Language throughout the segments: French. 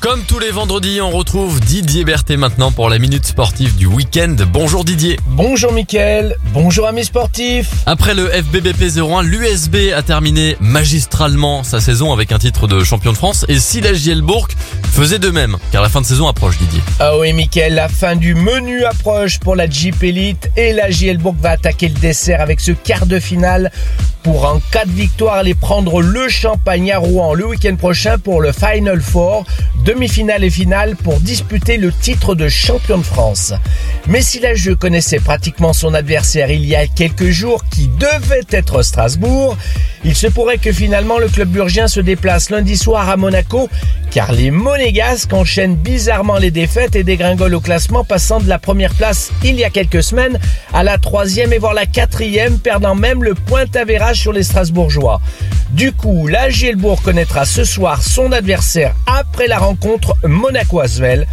Comme tous les vendredis, on retrouve Didier Berthet maintenant pour la minute sportive du week-end. Bonjour Didier. Bonjour Mickaël, bonjour amis sportifs. Après le FBBP 01, l'USB a terminé magistralement sa saison avec un titre de champion de France. Et si la Gielbourg faisait de même, car la fin de saison approche Didier. Ah oui Mickaël, la fin du menu approche pour la Jeep Elite et la Gielbourg va attaquer le dessert avec ce quart de finale pour en cas de victoire aller prendre le champagne à Rouen le week-end prochain pour le Final Four, demi-finale et finale pour disputer le titre de champion de France. Mais si la jeu connaissait pratiquement son adversaire il y a quelques jours qui devait être Strasbourg, il se pourrait que finalement le club burgien se déplace lundi soir à Monaco car les Monégasques enchaînent bizarrement les défaites et dégringolent au classement passant de la première place il y a quelques semaines à la troisième et voire la quatrième perdant même le point avérage sur les Strasbourgeois. Du coup, la Gielbourg connaîtra ce soir son adversaire après la rencontre Monaco-Asvel.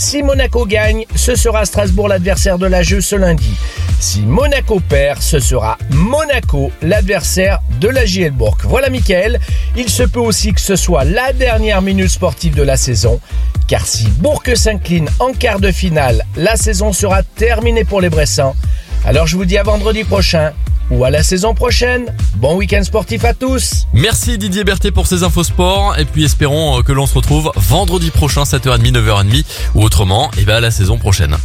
Si Monaco gagne, ce sera Strasbourg l'adversaire de la jeu ce lundi. Si Monaco perd, ce sera Monaco l'adversaire de la Gielbourg. Voilà Mickaël, il se peut aussi que ce soit la dernière minute sportive de la saison, car si Bourg s'incline en quart de finale, la saison sera terminée pour les Bressans. Alors je vous dis à vendredi prochain ou à la saison prochaine. Bon week-end sportif à tous. Merci Didier Berthet pour ces infos sport. Et puis espérons que l'on se retrouve vendredi prochain, 7h30, 9h30. Ou autrement, et ben à la saison prochaine.